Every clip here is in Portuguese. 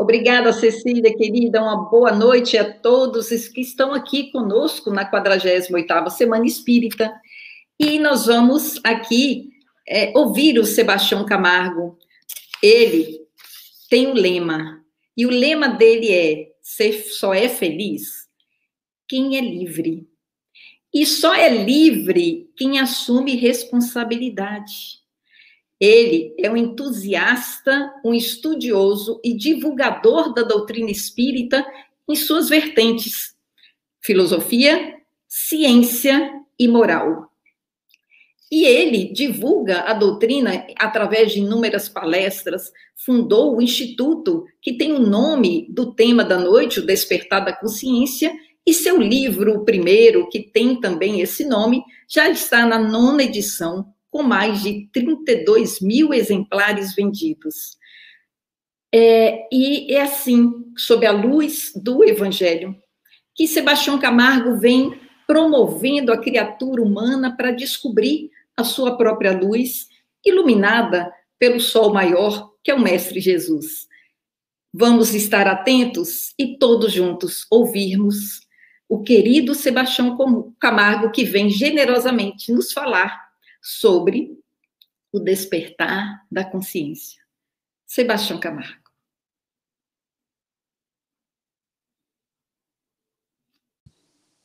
Obrigada, Cecília, querida. Uma boa noite a todos que estão aqui conosco na 48ª Semana Espírita. E nós vamos aqui é, ouvir o Sebastião Camargo. Ele tem um lema, e o lema dele é: ser só é feliz quem é livre. E só é livre quem assume responsabilidade. Ele é um entusiasta, um estudioso e divulgador da doutrina espírita em suas vertentes: filosofia, ciência e moral. E ele divulga a doutrina através de inúmeras palestras, fundou o instituto que tem o nome do tema da noite, o Despertar da Consciência, e seu livro, o primeiro, que tem também esse nome, já está na nona edição, com mais de 32 mil exemplares vendidos. É, e é assim, sob a luz do Evangelho, que Sebastião Camargo vem promovendo a criatura humana para descobrir a sua própria luz, iluminada pelo sol maior, que é o Mestre Jesus. Vamos estar atentos e todos juntos ouvirmos o querido Sebastião Camargo, que vem generosamente nos falar sobre o despertar da consciência. Sebastião Camargo.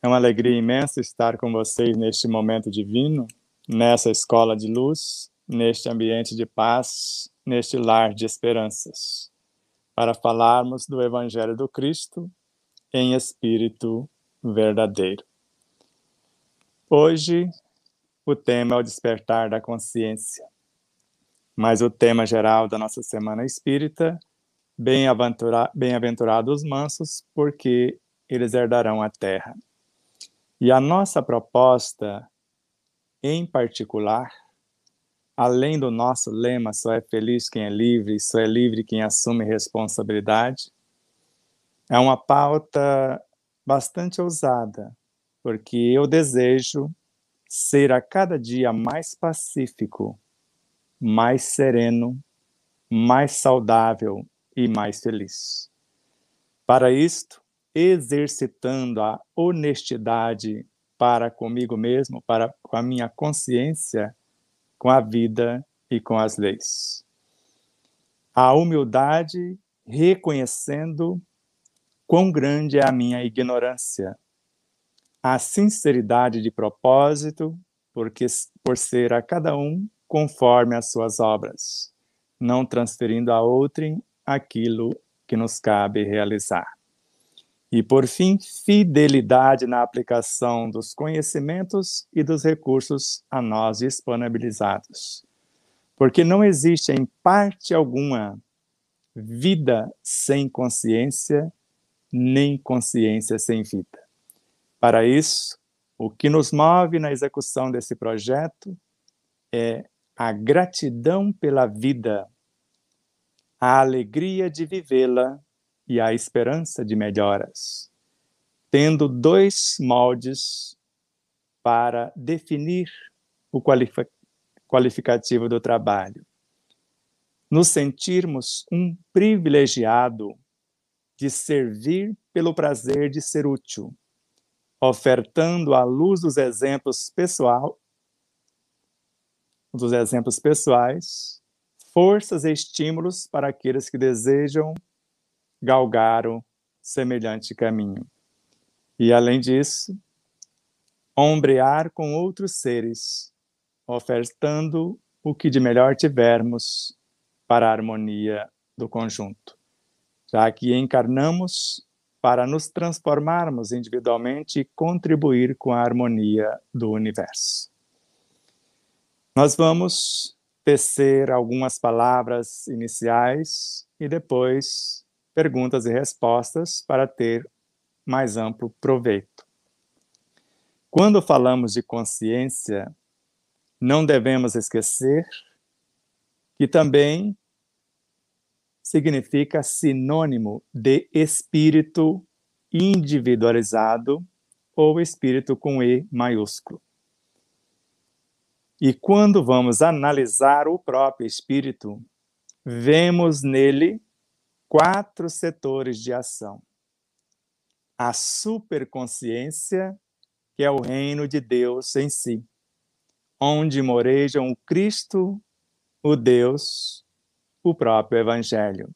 É uma alegria imensa estar com vocês neste momento divino, nessa escola de luz, neste ambiente de paz, neste lar de esperanças, para falarmos do Evangelho do Cristo em espírito verdadeiro. Hoje o tema é o despertar da consciência. Mas o tema geral da nossa semana espírita, bem-aventurados mansos, porque eles herdarão a terra. E a nossa proposta, em particular, além do nosso lema, só é feliz quem é livre, só é livre quem assume responsabilidade, é uma pauta bastante ousada, porque eu desejo ser a cada dia mais pacífico, mais sereno, mais saudável e mais feliz. Para isto, exercitando a honestidade para comigo mesmo, para com a minha consciência, com a vida e com as leis. A humildade reconhecendo quão grande é a minha ignorância a sinceridade de propósito, porque por ser a cada um conforme as suas obras, não transferindo a outrem aquilo que nos cabe realizar. E por fim, fidelidade na aplicação dos conhecimentos e dos recursos a nós disponibilizados. Porque não existe em parte alguma vida sem consciência, nem consciência sem vida. Para isso, o que nos move na execução desse projeto é a gratidão pela vida, a alegria de vivê-la e a esperança de melhoras, tendo dois moldes para definir o qualificativo do trabalho. Nos sentirmos um privilegiado de servir pelo prazer de ser útil ofertando à luz dos exemplos pessoal, dos exemplos pessoais, forças e estímulos para aqueles que desejam galgar o semelhante caminho. E além disso, ombrear com outros seres, ofertando o que de melhor tivermos para a harmonia do conjunto, já que encarnamos para nos transformarmos individualmente e contribuir com a harmonia do universo. Nós vamos tecer algumas palavras iniciais e depois perguntas e respostas para ter mais amplo proveito. Quando falamos de consciência, não devemos esquecer que também significa sinônimo de espírito individualizado ou espírito com E maiúsculo. E quando vamos analisar o próprio espírito, vemos nele quatro setores de ação. A superconsciência, que é o reino de Deus em si, onde morejam o Cristo, o Deus, o próprio Evangelho.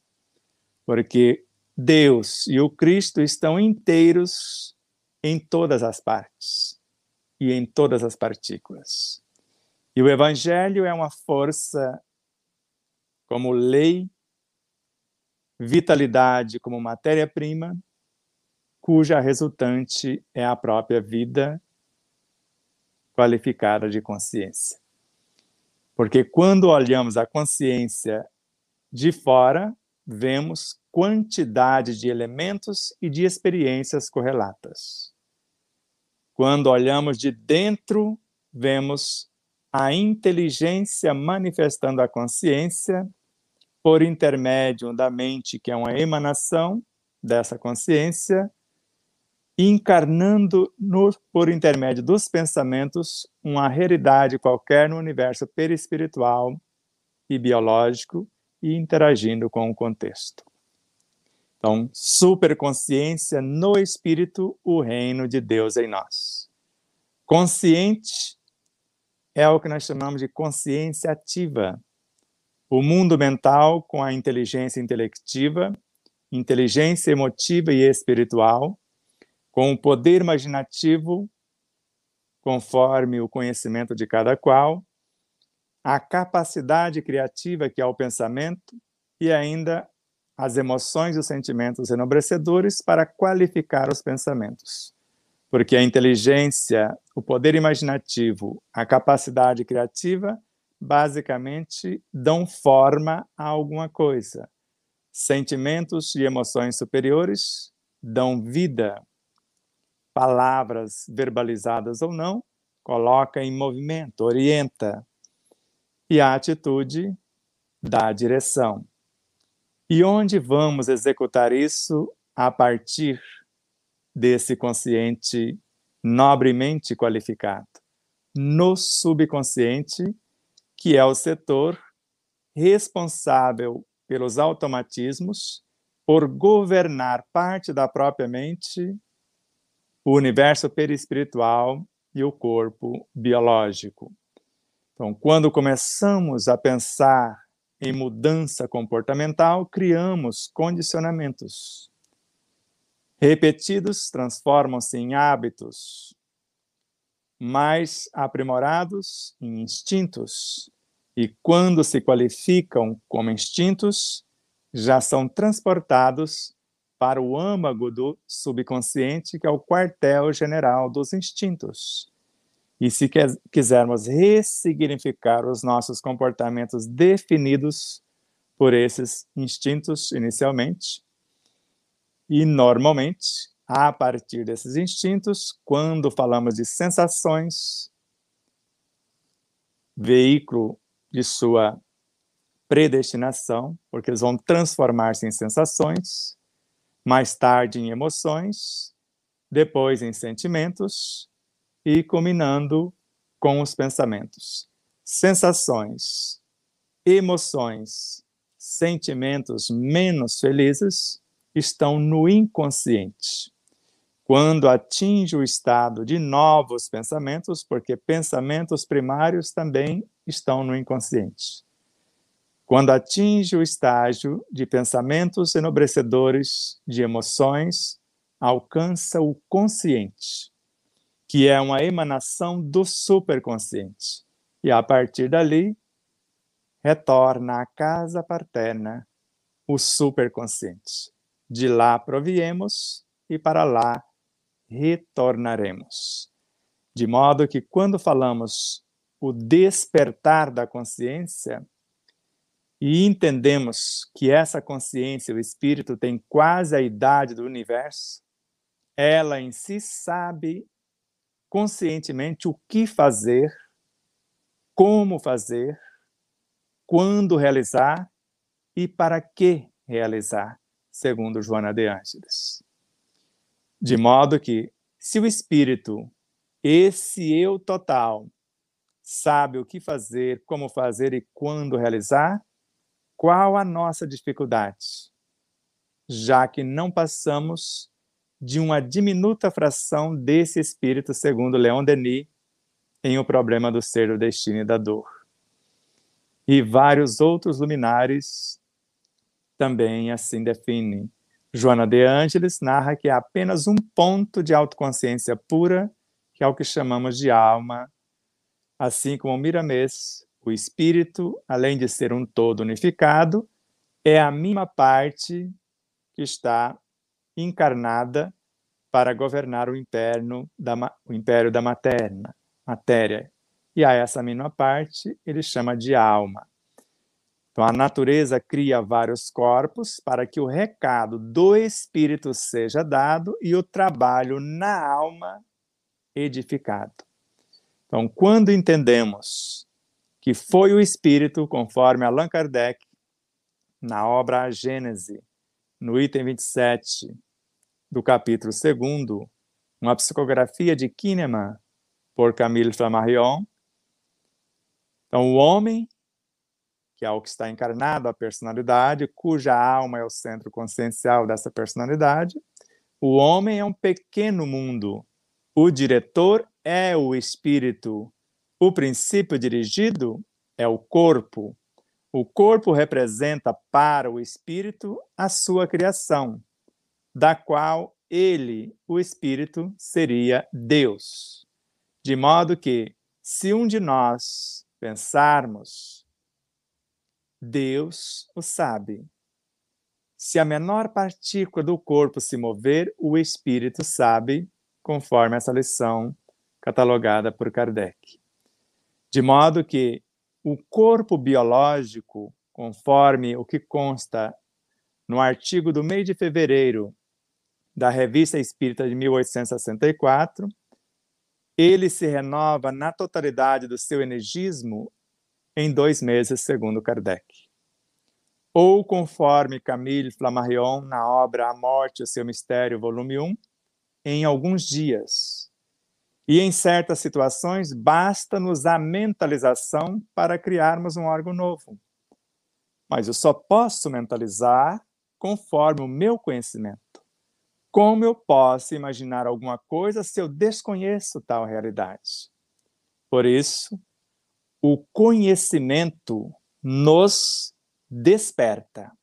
Porque Deus e o Cristo estão inteiros em todas as partes e em todas as partículas. E o Evangelho é uma força como lei, vitalidade como matéria-prima, cuja resultante é a própria vida qualificada de consciência. Porque quando olhamos a consciência de fora, vemos quantidade de elementos e de experiências correlatas. Quando olhamos de dentro, vemos a inteligência manifestando a consciência por intermédio da mente, que é uma emanação dessa consciência, encarnando no, por intermédio dos pensamentos uma realidade qualquer no universo perispiritual e biológico e interagindo com o contexto. Então, superconsciência no espírito, o reino de Deus em nós. Consciente é o que nós chamamos de consciência ativa. O mundo mental com a inteligência intelectiva, inteligência emotiva e espiritual, com o poder imaginativo, conforme o conhecimento de cada qual, a capacidade criativa que é o pensamento e ainda as emoções e os sentimentos enobrecedores para qualificar os pensamentos. Porque a inteligência, o poder imaginativo, a capacidade criativa basicamente dão forma a alguma coisa. Sentimentos e emoções superiores dão vida. Palavras verbalizadas ou não, coloca em movimento, orienta. E a atitude dá direção. E onde vamos executar isso a partir desse consciente nobremente qualificado? No subconsciente que é o setor responsável pelos automatismos, por governar parte da própria mente, o universo perispiritual e o corpo biológico. Então, quando começamos a pensar em mudança comportamental, criamos condicionamentos. Repetidos transformam-se em hábitos, mais aprimorados em instintos, e quando se qualificam como instintos, já são transportados para o âmago do subconsciente, que é o quartel-general dos instintos. E se quisermos ressignificar os nossos comportamentos definidos por esses instintos inicialmente, e normalmente a partir desses instintos, quando falamos de sensações, veículo de sua predestinação, porque eles vão transformar-se em sensações, mais tarde em emoções, depois em sentimentos e culminando com os pensamentos. Sensações, emoções, sentimentos menos felizes estão no inconsciente quando atinge o estado de novos pensamentos, porque pensamentos primários também estão no inconsciente. Quando atinge o estágio de pensamentos enobrecedores, de emoções, alcança o consciente, que é uma emanação do superconsciente. E a partir dali, retorna à casa paterna o superconsciente. De lá proviemos e para lá retornaremos. De modo que, quando falamos o despertar da consciência, e entendemos que essa consciência, o espírito, tem quase a idade do universo, ela em si sabe conscientemente o que fazer, como fazer, quando realizar e para que realizar, segundo Joana de Ângeles. De modo que, se o espírito, esse eu total, sabe o que fazer, como fazer e quando realizar, qual a nossa dificuldade? já que não passamos de uma diminuta fração desse espírito, segundo Leon Denis, em O Problema do Ser, do Destino e da Dor. E vários outros luminares também assim definem. Joana de Ângeles narra que há apenas um ponto de autoconsciência pura, que é o que chamamos de alma, assim como Miramês, o espírito, além de ser um todo unificado, é a mínima parte que está encarnada para governar o da, o império da materna, matéria. E a essa mínima parte ele chama de alma. Então, a natureza cria vários corpos para que o recado do espírito seja dado e o trabalho na alma edificado. Então, quando entendemos que foi o espírito, conforme Allan Kardec, na obra A Gênese, no item 27 do capítulo 2, uma psicografia de Kinneman, por Camille Flammarion. Então, o homem, que é o que está encarnado, a personalidade, cuja alma é o centro consciencial dessa personalidade, o homem é um pequeno mundo. O diretor é o espírito. O princípio dirigido é o corpo. O corpo representa para o espírito a sua criação, da qual ele, o espírito, seria Deus. De modo que, se um de nós pensarmos, Deus o sabe. Se a menor partícula do corpo se mover, o espírito sabe, conforme essa lição catalogada por Kardec. De modo que o corpo biológico, conforme o que consta no artigo do mês de fevereiro da Revista Espírita de 1864, ele se renova na totalidade do seu energismo em dois meses, segundo Kardec. Ou, conforme Camille Flammarion, na obra A Morte e o seu Mistério, volume 1, em alguns dias. E em certas situações, basta-nos a mentalização para criarmos um órgão novo. Mas eu só posso mentalizar conforme o meu conhecimento. Como eu posso imaginar alguma coisa se eu desconheço tal realidade? Por isso, o conhecimento nos desperta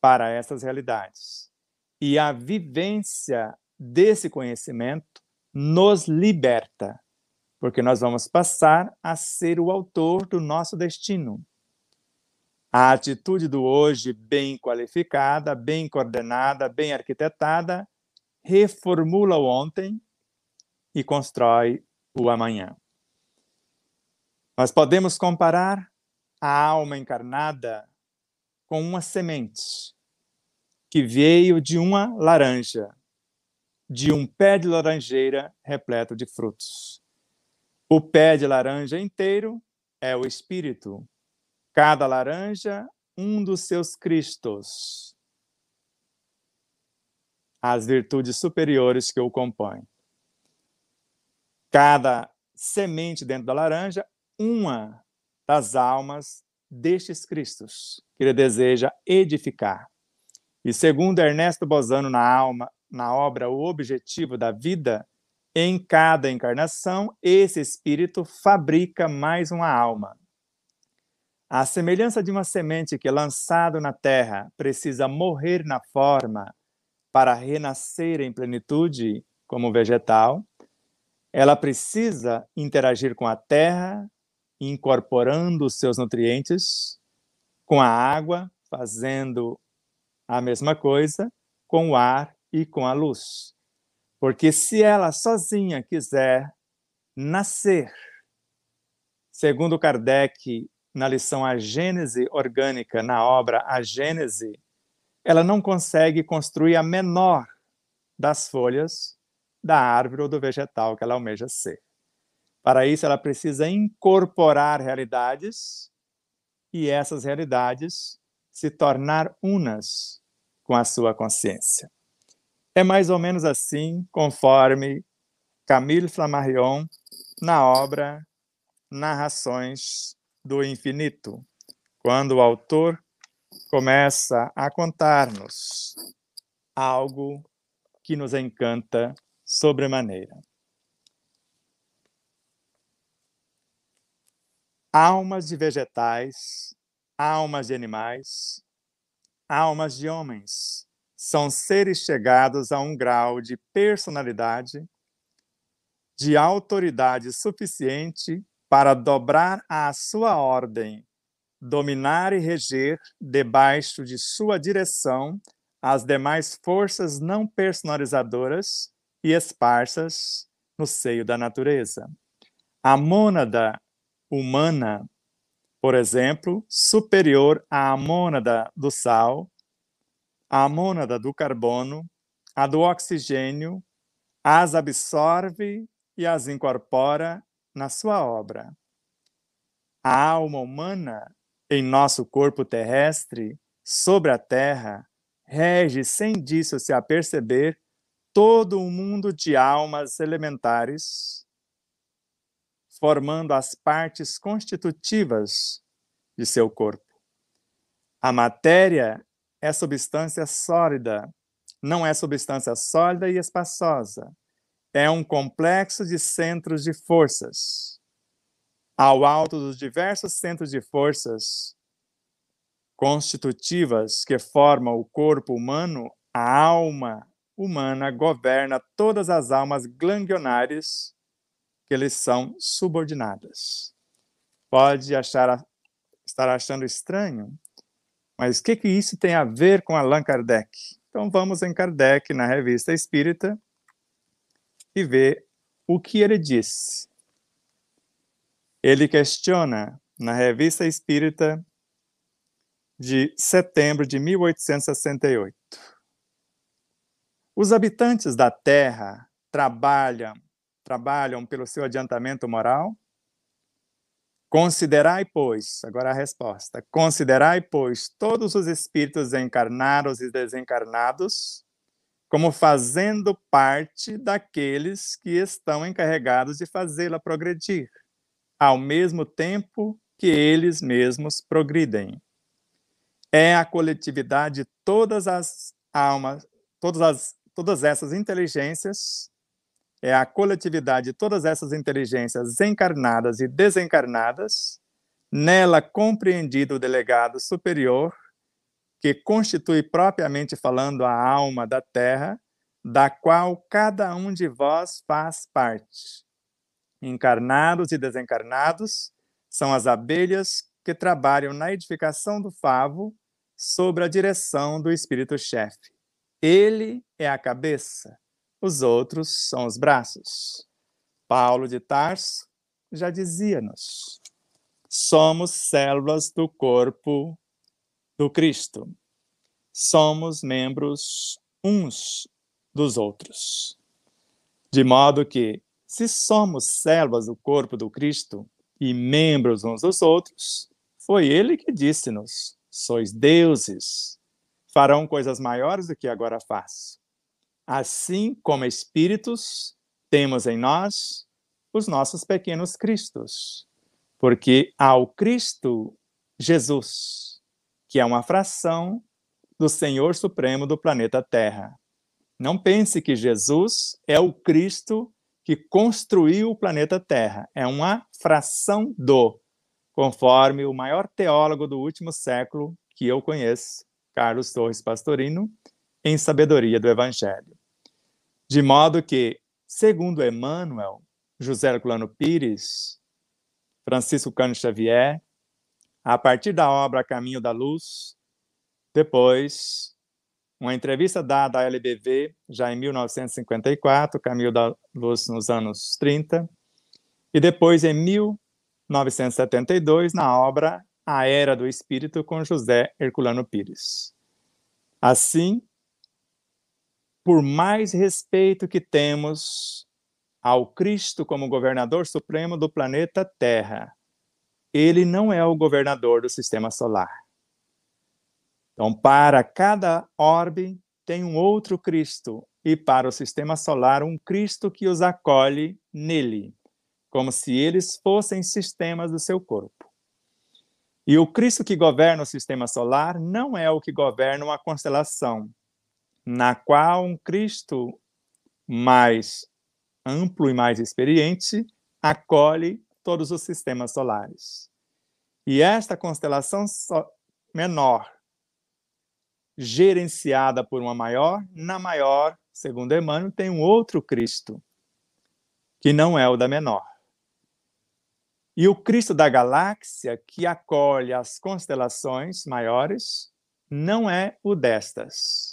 para essas realidades. E a vivência desse conhecimento nos liberta, porque nós vamos passar a ser o autor do nosso destino. A atitude do hoje, bem qualificada, bem coordenada, bem arquitetada, reformula o ontem e constrói o amanhã. Nós podemos comparar a alma encarnada com uma semente que veio de uma laranja de um pé de laranjeira repleto de frutos. O pé de laranja inteiro é o espírito, cada laranja um dos seus cristos, as virtudes superiores que o compõem. Cada semente dentro da laranja, uma das almas destes cristos que ele deseja edificar. E segundo Ernesto Bozano na alma na obra O Objetivo da Vida, em cada encarnação, esse espírito fabrica mais uma alma. A semelhança de uma semente que, lançado na terra, precisa morrer na forma para renascer em plenitude como vegetal, ela precisa interagir com a terra, incorporando os seus nutrientes, com a água, fazendo a mesma coisa, com o ar e com a luz. Porque se ela sozinha quiser nascer, segundo Kardec, na lição A Gênese Orgânica, na obra A Gênese, ela não consegue construir a menor das folhas da árvore ou do vegetal que ela almeja ser. Para isso, ela precisa incorporar realidades e essas realidades se tornar unas com a sua consciência. É mais ou menos assim, conforme Camille Flammarion na obra Narrações do Infinito, quando o autor começa a contar-nos algo que nos encanta sobremaneira. Almas de vegetais, almas de animais, almas de homens são seres chegados a um grau de personalidade, de autoridade suficiente para dobrar à sua ordem, dominar e reger debaixo de sua direção as demais forças não personalizadoras e esparsas no seio da natureza. A mônada humana, por exemplo, superior à mônada do sal, à mônada do carbono, a do oxigênio, as absorve e as incorpora na sua obra. A alma humana, em nosso corpo terrestre, sobre a terra, rege sem disso se aperceber todo um mundo de almas elementares, formando as partes constitutivas de seu corpo. A matéria é substância sólida, não é substância sólida e espaçosa. É um complexo de centros de forças. Ao alto dos diversos centros de forças constitutivas que formam o corpo humano, a alma humana governa todas as almas ganglionares que lhes são subordinadas. Pode achar, estar achando estranho, mas o que, que isso tem a ver com Allan Kardec? Então vamos em Kardec, na Revista Espírita, e ver o que ele disse. Ele questiona na Revista Espírita de setembro de 1868. Os habitantes da Terra trabalham, trabalham pelo seu adiantamento moral? Considerai, pois, agora a resposta, considerai, pois, todos os espíritos encarnados e desencarnados como fazendo parte daqueles que estão encarregados de fazê-la progredir, ao mesmo tempo que eles mesmos progridem. É a coletividade de todas as almas, todas as todas essas inteligências, é a coletividade de todas essas inteligências encarnadas e desencarnadas, nela compreendido o delegado superior, que constitui propriamente falando a alma da Terra, da qual cada um de vós faz parte. Encarnados e desencarnados são as abelhas que trabalham na edificação do favo sob a direção do espírito-chefe. Ele é a cabeça, os outros são os braços. Paulo de Tarso já dizia-nos: somos células do corpo do Cristo. Somos membros uns dos outros. De modo que, se somos células do corpo do Cristo e membros uns dos outros, foi ele que disse-nos: sois deuses farão coisas maiores do que agora faço. Assim como espíritos, temos em nós os nossos pequenos Cristos, porque ao Cristo Jesus, que é uma fração do Senhor Supremo do planeta Terra. Não pense que Jesus é o Cristo que construiu o planeta Terra, é uma fração do, conforme o maior teólogo do último século que eu conheço, Carlos Torres Pastorino, em Sabedoria do Evangelho. De modo que, segundo Emmanuel, José Herculano Pires, Francisco Cano Xavier, a partir da obra Caminho da Luz, depois uma entrevista dada à LBV já em 1954, Caminho da Luz nos anos 30, e depois em 1972 na obra a Era do Espírito com José Herculano Pires. Assim, por mais respeito que temos ao Cristo como governador supremo do planeta Terra, ele não é o governador do sistema solar. Então, para cada orbe tem um outro Cristo, e para o sistema solar, um Cristo que os acolhe nele, como se eles fossem sistemas do seu corpo. E o Cristo que governa o sistema solar não é o que governa uma constelação, na qual um Cristo mais amplo e mais experiente acolhe todos os sistemas solares. E esta constelação menor, gerenciada por uma maior, na maior, segundo Emmanuel, tem um outro Cristo, que não é o da menor. E o Cristo da galáxia, que acolhe as constelações maiores, não é o destas.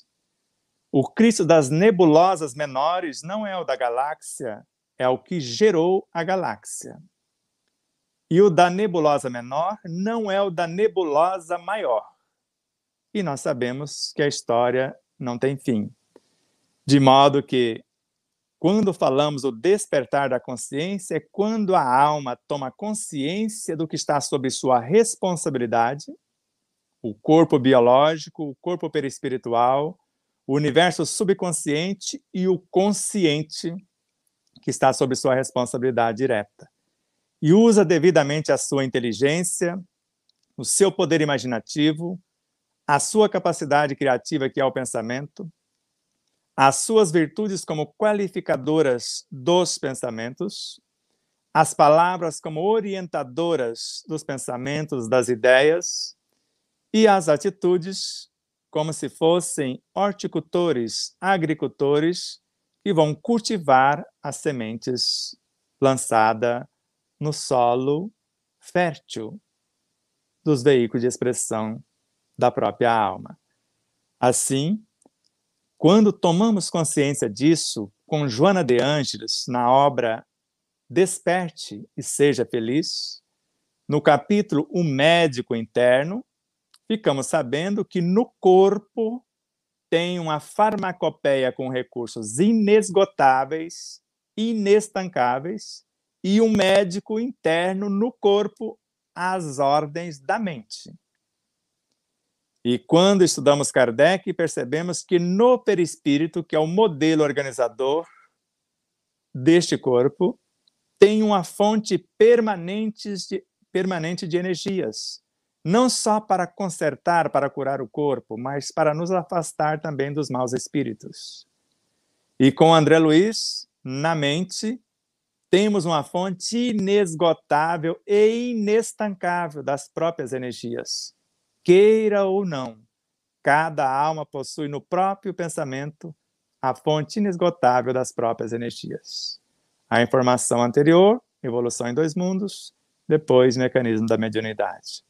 O Cristo das nebulosas menores não é o da galáxia, é o que gerou a galáxia. E o da nebulosa menor não é o da nebulosa maior. E nós sabemos que a história não tem fim. De modo que quando falamos o despertar da consciência, é quando a alma toma consciência do que está sob sua responsabilidade, o corpo biológico, o corpo perispiritual, o universo subconsciente e o consciente, que está sob sua responsabilidade direta. E usa devidamente a sua inteligência, o seu poder imaginativo, a sua capacidade criativa, que é o pensamento, as suas virtudes como qualificadoras dos pensamentos, as palavras como orientadoras dos pensamentos, das ideias, e as atitudes como se fossem horticultores, agricultores que vão cultivar as sementes lançadas no solo fértil dos veículos de expressão da própria alma. Assim, quando tomamos consciência disso, com Joana de Ângeles, na obra Desperte e Seja Feliz, no capítulo O Médico Interno, ficamos sabendo que no corpo tem uma farmacopeia com recursos inesgotáveis, inestancáveis, e um médico interno no corpo às ordens da mente. E quando estudamos Kardec, percebemos que no perispírito, que é o modelo organizador deste corpo, tem uma fonte permanente de, permanente de energias, não só para consertar, para curar o corpo, mas para nos afastar também dos maus espíritos. E com André Luiz, na mente, temos uma fonte inesgotável e inestancável das próprias energias queira ou não, cada alma possui no próprio pensamento a fonte inesgotável das próprias energias. A informação anterior, evolução em dois mundos, depois mecanismo da mediunidade.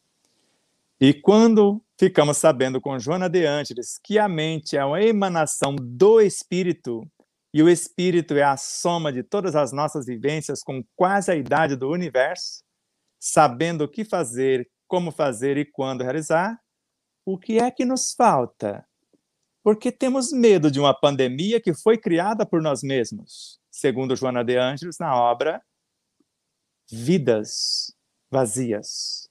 E quando ficamos sabendo com Joana de Ângeles que a mente é uma emanação do espírito e o espírito é a soma de todas as nossas vivências com quase a idade do universo, sabendo o que fazer, como fazer e quando realizar, o que é que nos falta? Porque temos medo de uma pandemia que foi criada por nós mesmos, segundo Joana de Ângeles na obra Vidas Vazias.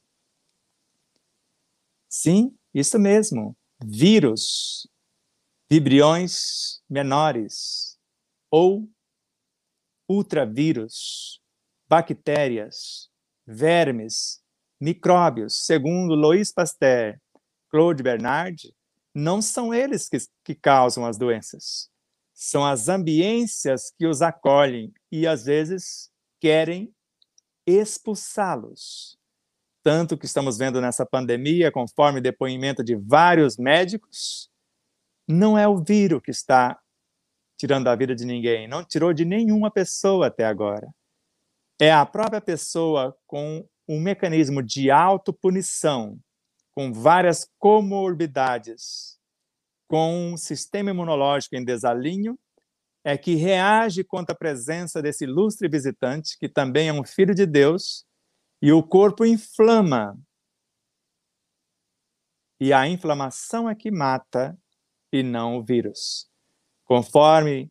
Sim, isso mesmo. Vírus, vibriões menores ou ultravírus, bactérias, vermes, micróbios, segundo Louis Pasteur, Claude Bernard, não são eles que, que causam as doenças. São as ambiências que os acolhem e, às vezes, querem expulsá-los. Tanto que estamos vendo nessa pandemia, conforme depoimento de vários médicos, não é o vírus que está tirando a vida de ninguém, não tirou de nenhuma pessoa até agora. É a própria pessoa com um mecanismo de autopunição, com várias comorbidades, com um sistema imunológico em desalinho, é que reage contra a presença desse ilustre visitante, que também é um filho de Deus, e o corpo inflama. E a inflamação é que mata e não o vírus. Conforme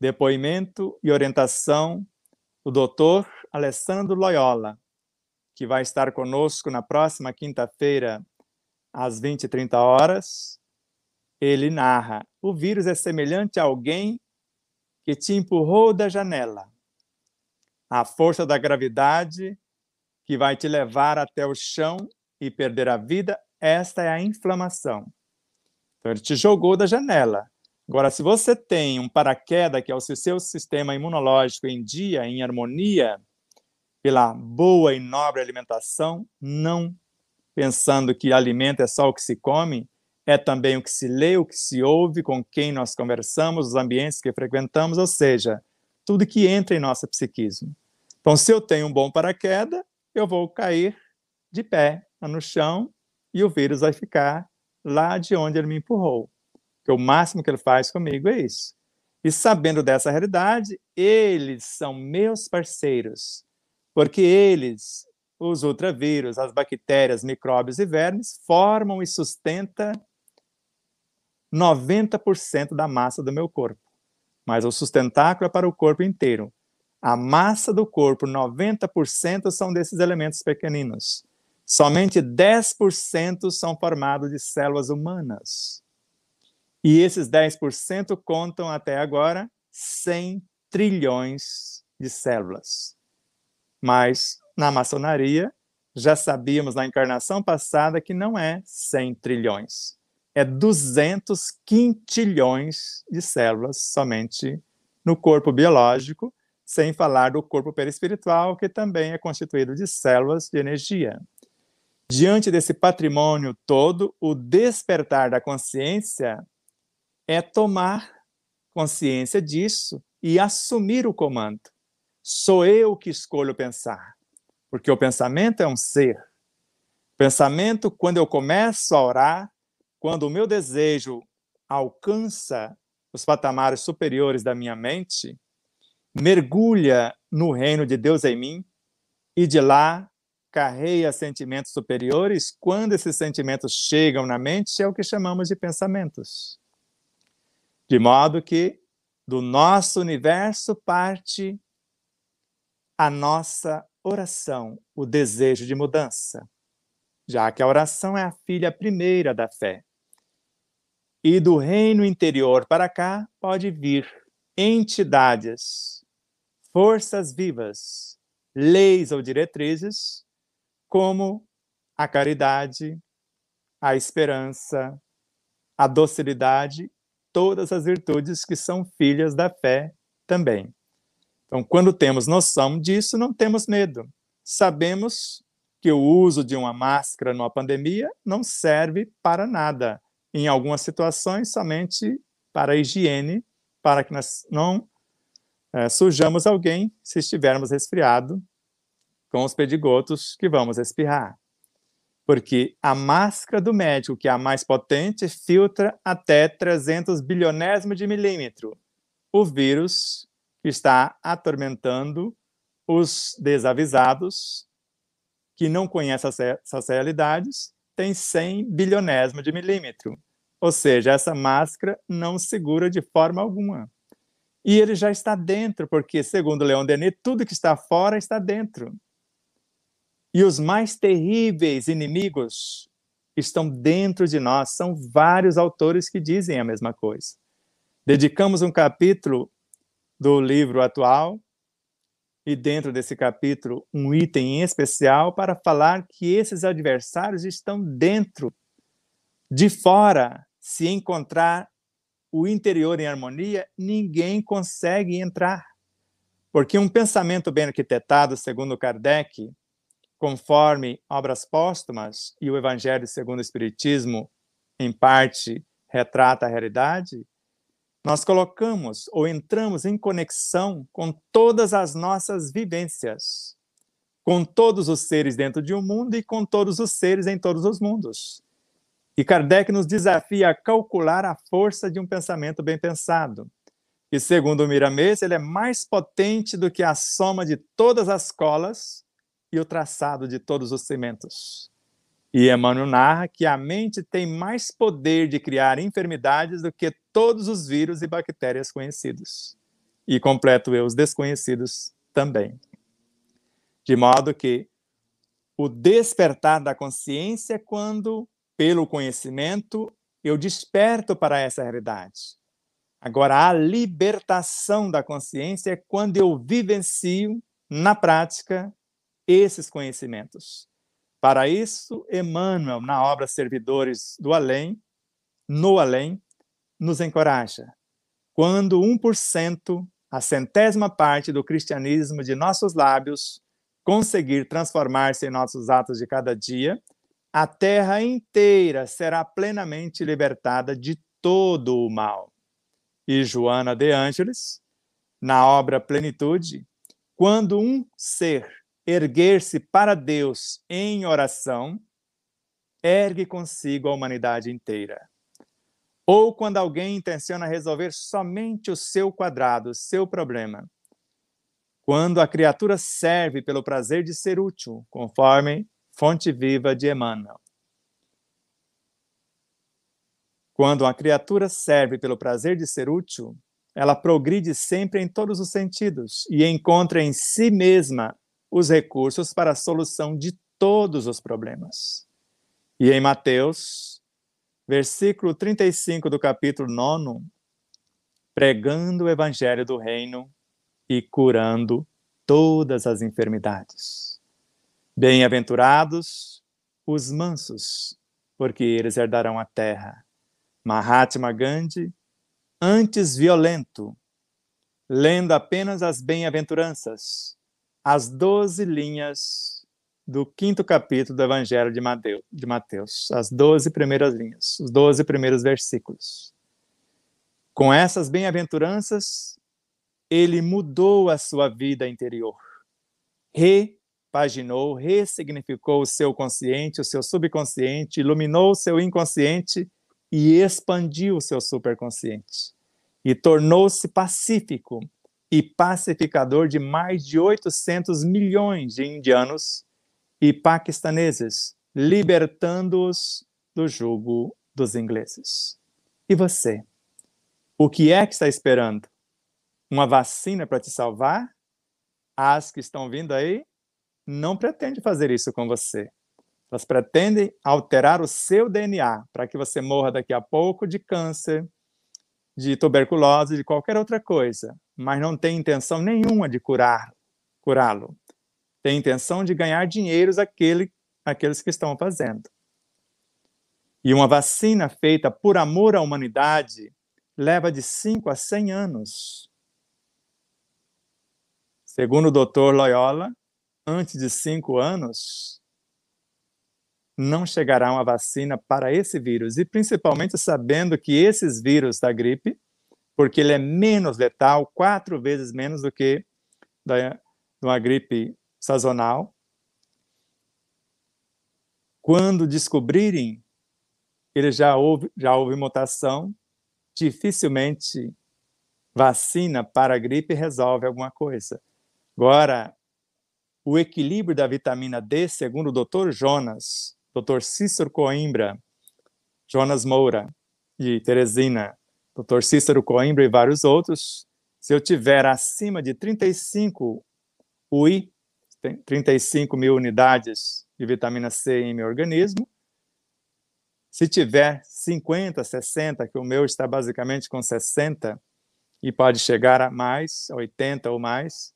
depoimento e orientação do doutor Alessandro Loyola, que vai estar conosco na próxima quinta-feira, às 20 e 30 horas, ele narra: o vírus é semelhante a alguém que te empurrou da janela. A força da gravidade que vai te levar até o chão e perder a vida, esta é a inflamação. Então, ele te jogou da janela. Agora, se você tem um paraquedas, que é o seu sistema imunológico em dia, em harmonia, pela boa e nobre alimentação, não pensando que alimento é só o que se come, é também o que se lê, o que se ouve, com quem nós conversamos, os ambientes que frequentamos, ou seja, tudo que entra em nossa psiquismo. Então, se eu tenho um bom paraquedas, eu vou cair de pé no chão e o vírus vai ficar lá de onde ele me empurrou. Que o máximo que ele faz comigo é isso. E sabendo dessa realidade, eles são meus parceiros, porque eles, os ultravírus, as bactérias, micróbios e vermes, formam e sustentam 90% da massa do meu corpo. Mas o sustentáculo é para o corpo inteiro. A massa do corpo, 90% são desses elementos pequeninos. Somente 10% são formados de células humanas. E esses 10% contam até agora 100 trilhões de células. Mas na maçonaria já sabíamos na encarnação passada que não é 100 trilhões, é 200 quintilhões de células somente no corpo biológico, sem falar do corpo perispiritual, que também é constituído de células de energia. Diante desse patrimônio todo, o despertar da consciência é tomar consciência disso e assumir o comando. Sou eu que escolho pensar, porque o pensamento é um ser. Pensamento, quando eu começo a orar, quando o meu desejo alcança os patamares superiores da minha mente, mergulha no reino de Deus em mim e de lá carreia sentimentos superiores, quando esses sentimentos chegam na mente, é o que chamamos de pensamentos. De modo que do nosso universo parte a nossa oração, o desejo de mudança, já que a oração é a filha primeira da fé. E do reino interior para cá pode vir entidades, forças vivas, leis ou diretrizes como a caridade, a esperança, a docilidade, todas as virtudes que são filhas da fé também. Então, quando temos noção disso, não temos medo. Sabemos que o uso de uma máscara numa pandemia não serve para nada. Em algumas situações, somente para a higiene, para que nós não é, sujamos alguém se estivermos resfriado com os pedigotos que vamos espirrar. Porque a máscara do médico, que é a mais potente, filtra até 300 bilionésimos de milímetro o vírus que está atormentando os desavisados que não conhecem essas realidades, tem 100 bilionésimos de milímetro. Ou seja, essa máscara não segura de forma alguma. E ele já está dentro, porque, segundo Leon Denis, tudo que está fora está dentro. E os mais terríveis inimigos estão dentro de nós. São vários autores que dizem a mesma coisa. Dedicamos um capítulo do livro atual e dentro desse capítulo um item em especial para falar que esses adversários estão dentro, de fora, se encontrar o interior em harmonia, ninguém consegue entrar. Porque um pensamento bem arquitetado, segundo Kardec, conforme obras póstumas e o Evangelho segundo o Espiritismo, em parte, retrata a realidade, nós colocamos ou entramos em conexão com todas as nossas vivências, com todos os seres dentro de um mundo e com todos os seres em todos os mundos. E Kardec nos desafia a calcular a força de um pensamento bem pensado. E segundo Miramês, ele é mais potente do que a soma de todas as colas e o traçado de todos os cimentos. E Emmanuel narra que a mente tem mais poder de criar enfermidades do que todos os vírus e bactérias conhecidos. E completo eu os desconhecidos também. De modo que o despertar da consciência é quando, pelo conhecimento, eu desperto para essa realidade. Agora, a libertação da consciência é quando eu vivencio, na prática, esses conhecimentos. Para isso, Emmanuel, na obra Servidores do Além, no Além, nos encoraja. Quando 1%, a centésima parte do cristianismo de nossos lábios, conseguir transformar-se em nossos atos de cada dia, a terra inteira será plenamente libertada de todo o mal. E Joana de Ângeles, na obra Plenitude, quando um ser erguer-se para Deus em oração, ergue consigo a humanidade inteira. Ou quando alguém intenciona resolver somente o seu quadrado, o seu problema. Quando a criatura serve pelo prazer de ser útil, conforme fonte viva de Emmanuel. Quando a criatura serve pelo prazer de ser útil, ela progride sempre em todos os sentidos e encontra em si mesma os recursos para a solução de todos os problemas. E em Mateus, versículo 35 do capítulo 9, pregando o evangelho do reino e curando todas as enfermidades. Bem-aventurados os mansos, porque eles herdarão a terra. Mahatma Gandhi, antes violento, lendo apenas as bem-aventuranças, as doze linhas do quinto capítulo do Evangelho de Mateus, as doze primeiras linhas, os doze primeiros versículos. Com essas bem-aventuranças, ele mudou a sua vida interior, repaginou, ressignificou o seu consciente, o seu subconsciente, iluminou o seu inconsciente e expandiu o seu superconsciente. E tornou-se pacífico e pacificador de mais de 800 milhões de indianos e paquistaneses, libertando-os do jugo dos ingleses. E você? O que é que está esperando? Uma vacina para te salvar? As que estão vindo aí não pretendem fazer isso com você. Elas pretendem alterar o seu DNA para que você morra daqui a pouco de câncer, de tuberculose, de qualquer outra coisa, mas não tem intenção nenhuma de curar, curá-lo. Tem intenção de ganhar dinheiros aquele, aqueles que estão fazendo. E uma vacina feita por amor à humanidade leva de 5 a 100 anos. Segundo o doutor Loyola, antes de 5 anos, não chegará uma vacina para esse vírus, e principalmente sabendo que esses vírus da gripe, porque ele é menos letal, quatro vezes menos do que da, uma gripe sazonal. Quando descobrirem, ele já houve, já houve mutação, dificilmente vacina para a gripe resolve alguma coisa. Agora, o equilíbrio da vitamina D, segundo o Dr. Jonas, Dr. Cícero Coimbra, Jonas Moura e Teresina, Dr. Cícero Coimbra e vários outros, se eu tiver acima de 35 UI, 35 mil unidades de vitamina C em meu organismo, se tiver 50, 60, que o meu está basicamente com 60 e pode chegar a mais, 80 ou mais,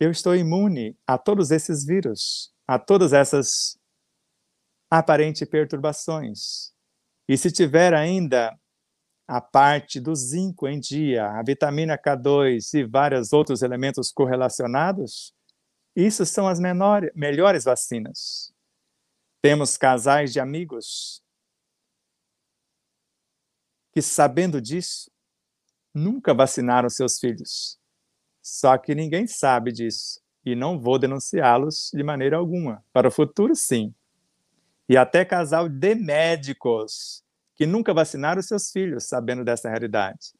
eu estou imune a todos esses vírus, a todas essas aparentes perturbações. E se tiver ainda a parte do zinco em dia, a vitamina K2 e vários outros elementos correlacionados, isso são as melhores vacinas. Temos casais de amigos que, sabendo disso, nunca vacinaram seus filhos. Só que ninguém sabe disso e não vou denunciá-los de maneira alguma. Para o futuro, sim, e até casal de médicos que nunca vacinaram seus filhos, sabendo dessa realidade.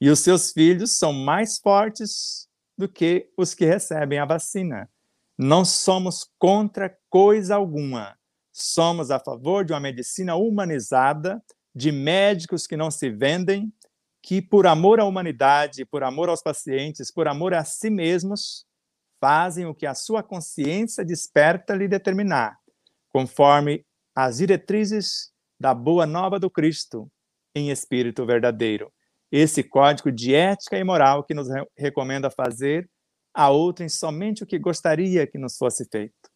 E os seus filhos são mais fortes do que os que recebem a vacina. Não somos contra coisa alguma. Somos a favor de uma medicina humanizada, de médicos que não se vendem, que, por amor à humanidade, por amor aos pacientes, por amor a si mesmos, fazem o que a sua consciência desperta lhe determinar, conforme as diretrizes da boa nova do Cristo em espírito verdadeiro. Esse código de ética e moral que nos recomenda fazer a outrem somente o que gostaria que nos fosse feito.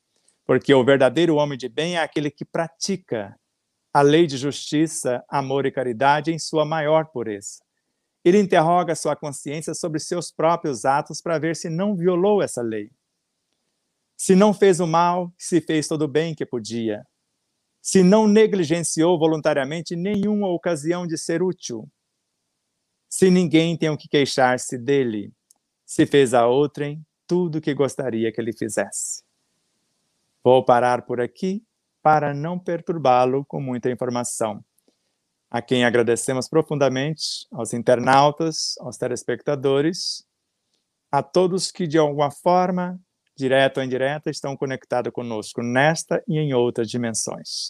Porque o verdadeiro homem de bem é aquele que pratica a lei de justiça, amor e caridade em sua maior pureza. Ele interroga sua consciência sobre seus próprios atos para ver se não violou essa lei. Se não fez o mal, se fez todo o bem que podia. Se não negligenciou voluntariamente nenhuma ocasião de ser útil. Se ninguém tem o que queixar-se dele. Se fez a outrem tudo o que gostaria que ele fizesse. Vou parar por aqui para não perturbá-lo com muita informação. A quem agradecemos profundamente, aos internautas, aos telespectadores, a todos que de alguma forma, direta ou indireta, estão conectados conosco nesta e em outras dimensões.